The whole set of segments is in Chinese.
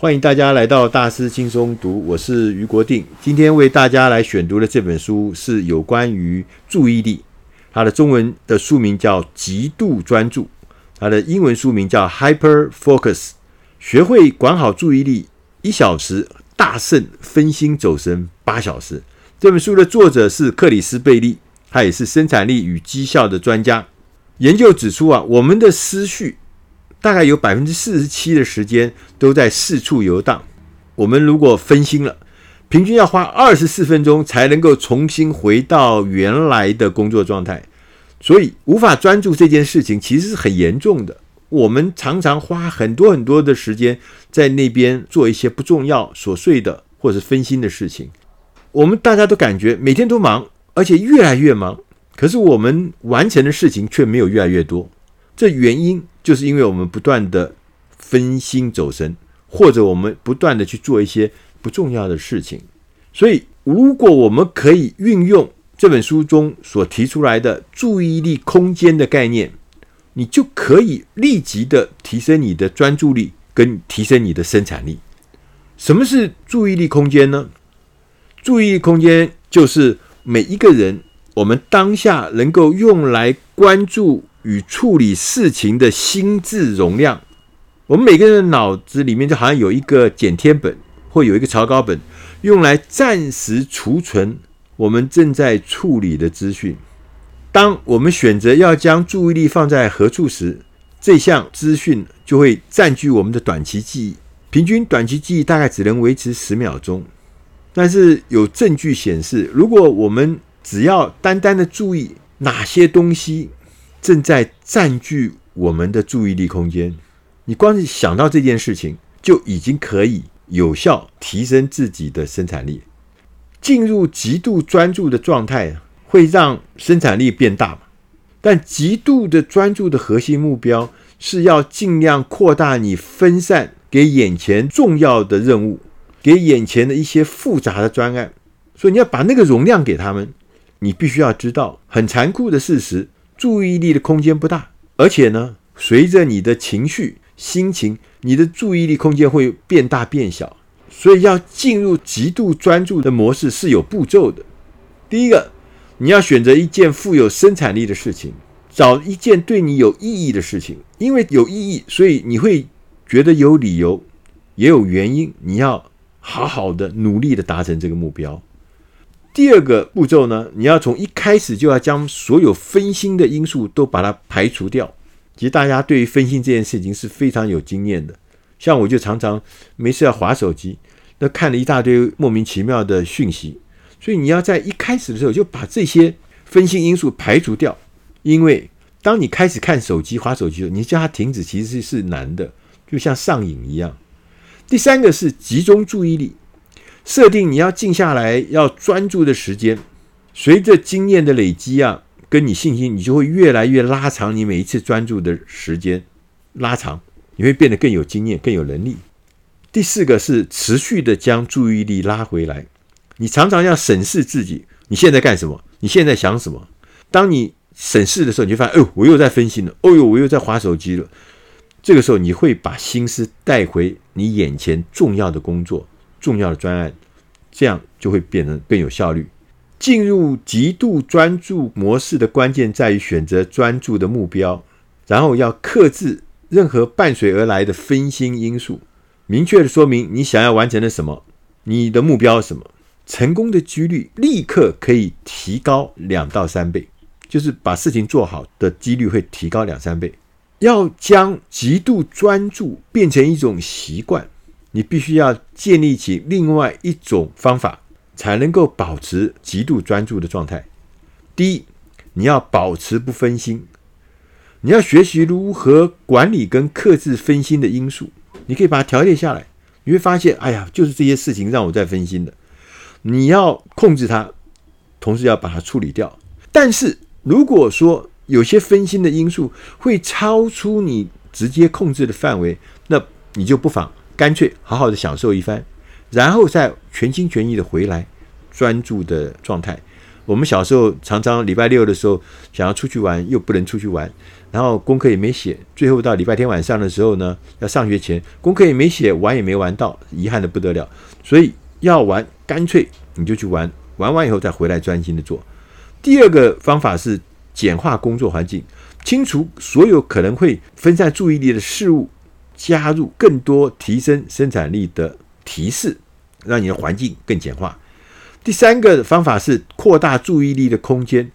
欢迎大家来到大师轻松读，我是余国定。今天为大家来选读的这本书是有关于注意力，它的中文的书名叫《极度专注》，它的英文书名叫《Hyper Focus》。学会管好注意力，一小时大胜分心走神八小时。这本书的作者是克里斯贝利，他也是生产力与绩效的专家。研究指出啊，我们的思绪。大概有百分之四十七的时间都在四处游荡。我们如果分心了，平均要花二十四分钟才能够重新回到原来的工作状态。所以，无法专注这件事情其实是很严重的。我们常常花很多很多的时间在那边做一些不重要、琐碎的或者分心的事情。我们大家都感觉每天都忙，而且越来越忙，可是我们完成的事情却没有越来越多。这原因。就是因为我们不断的分心走神，或者我们不断的去做一些不重要的事情，所以如果我们可以运用这本书中所提出来的注意力空间的概念，你就可以立即的提升你的专注力，跟提升你的生产力。什么是注意力空间呢？注意力空间就是每一个人我们当下能够用来关注。与处理事情的心智容量，我们每个人的脑子里面就好像有一个剪贴本，或有一个草稿本，用来暂时储存我们正在处理的资讯。当我们选择要将注意力放在何处时，这项资讯就会占据我们的短期记忆。平均短期记忆大概只能维持十秒钟，但是有证据显示，如果我们只要单单的注意哪些东西，正在占据我们的注意力空间，你光是想到这件事情，就已经可以有效提升自己的生产力。进入极度专注的状态，会让生产力变大嘛？但极度的专注的核心目标是要尽量扩大你分散给眼前重要的任务，给眼前的一些复杂的专案。所以你要把那个容量给他们。你必须要知道很残酷的事实。注意力的空间不大，而且呢，随着你的情绪、心情，你的注意力空间会变大变小。所以要进入极度专注的模式是有步骤的。第一个，你要选择一件富有生产力的事情，找一件对你有意义的事情，因为有意义，所以你会觉得有理由，也有原因，你要好好的努力的达成这个目标。第二个步骤呢，你要从一开始就要将所有分心的因素都把它排除掉。其实大家对于分心这件事情是非常有经验的，像我就常常没事要划手机，那看了一大堆莫名其妙的讯息。所以你要在一开始的时候就把这些分心因素排除掉，因为当你开始看手机、划手机的时候，你叫它停止其实是难的，就像上瘾一样。第三个是集中注意力。设定你要静下来、要专注的时间，随着经验的累积啊，跟你信心，你就会越来越拉长你每一次专注的时间，拉长，你会变得更有经验、更有能力。第四个是持续的将注意力拉回来，你常常要审视自己，你现在干什么？你现在想什么？当你审视的时候，你就发现，哦，我又在分心了，哦哟，我又在划手机了。这个时候，你会把心思带回你眼前重要的工作。重要的专案，这样就会变得更有效率。进入极度专注模式的关键在于选择专注的目标，然后要克制任何伴随而来的分心因素，明确的说明你想要完成的什么，你的目标是什么，成功的几率立刻可以提高两到三倍，就是把事情做好的几率会提高两三倍。要将极度专注变成一种习惯。你必须要建立起另外一种方法，才能够保持极度专注的状态。第一，你要保持不分心，你要学习如何管理跟克制分心的因素。你可以把它调节下来，你会发现，哎呀，就是这些事情让我在分心的。你要控制它，同时要把它处理掉。但是，如果说有些分心的因素会超出你直接控制的范围，那你就不妨。干脆好好的享受一番，然后再全心全意的回来专注的状态。我们小时候常常礼拜六的时候想要出去玩，又不能出去玩，然后功课也没写，最后到礼拜天晚上的时候呢，要上学前功课也没写，玩也没玩到，遗憾的不得了。所以要玩，干脆你就去玩，玩完以后再回来专心的做。第二个方法是简化工作环境，清除所有可能会分散注意力的事物，加入更多提升生产力的提示，让你的环境更简化。第三个方法是扩大注意力的空间。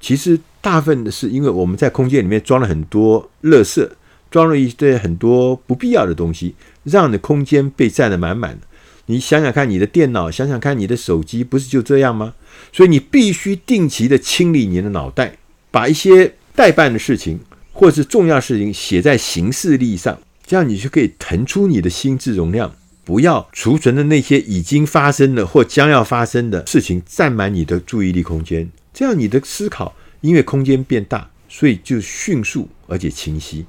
其实大部分的是因为我们在空间里面装了很多垃圾，装了一堆很多不必要的东西，让你的空间被占得满满的。你想想看，你的电脑，想想看你的手机，不是就这样吗？所以你必须定期的清理你的脑袋，把一些待办的事情或是重要事情写在行事历上，这样你就可以腾出你的心智容量。不要储存的那些已经发生的或将要发生的事情占满你的注意力空间，这样你的思考因为空间变大，所以就迅速而且清晰。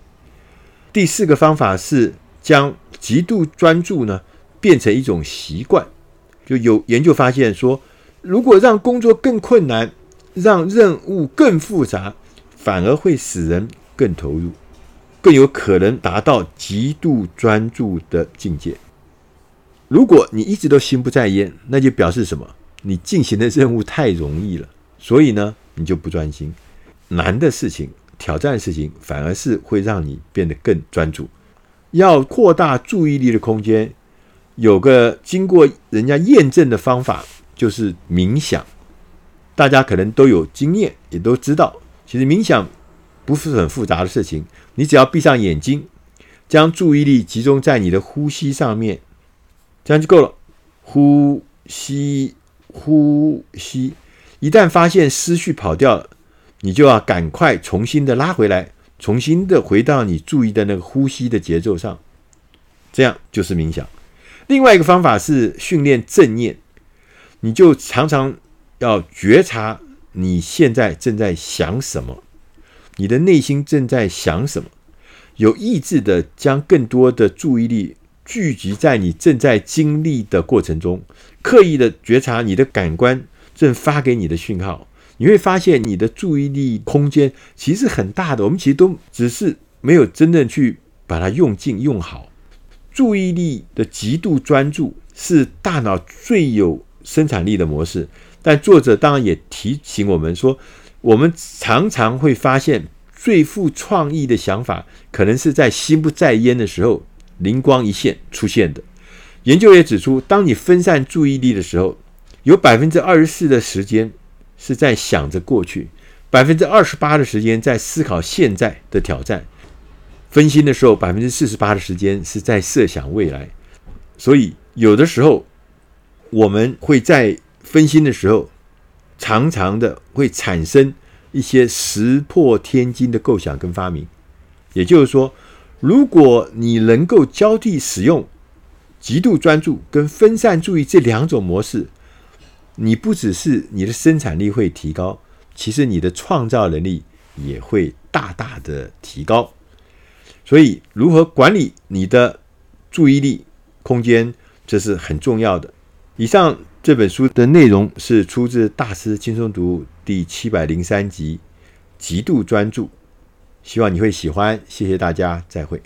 第四个方法是将极度专注呢变成一种习惯。就有研究发现说，如果让工作更困难，让任务更复杂，反而会使人更投入，更有可能达到极度专注的境界。如果你一直都心不在焉，那就表示什么？你进行的任务太容易了，所以呢，你就不专心。难的事情、挑战的事情，反而是会让你变得更专注。要扩大注意力的空间，有个经过人家验证的方法，就是冥想。大家可能都有经验，也都知道，其实冥想不是很复杂的事情。你只要闭上眼睛，将注意力集中在你的呼吸上面。这样就够了，呼吸，呼吸。一旦发现思绪跑掉了，你就要赶快重新的拉回来，重新的回到你注意的那个呼吸的节奏上。这样就是冥想。另外一个方法是训练正念，你就常常要觉察你现在正在想什么，你的内心正在想什么，有意志的将更多的注意力。聚集在你正在经历的过程中，刻意的觉察你的感官正发给你的讯号，你会发现你的注意力空间其实很大的。我们其实都只是没有真正去把它用尽用好。注意力的极度专注是大脑最有生产力的模式，但作者当然也提醒我们说，我们常常会发现最富创意的想法，可能是在心不在焉的时候。灵光一现出现的。研究也指出，当你分散注意力的时候，有百分之二十四的时间是在想着过去，百分之二十八的时间在思考现在的挑战。分心的时候，百分之四十八的时间是在设想未来。所以，有的时候我们会在分心的时候，常常的会产生一些石破天惊的构想跟发明。也就是说。如果你能够交替使用极度专注跟分散注意这两种模式，你不只是你的生产力会提高，其实你的创造能力也会大大的提高。所以，如何管理你的注意力空间，这是很重要的。以上这本书的内容是出自《大师轻松读》第七百零三集《极度专注》。希望你会喜欢，谢谢大家，再会。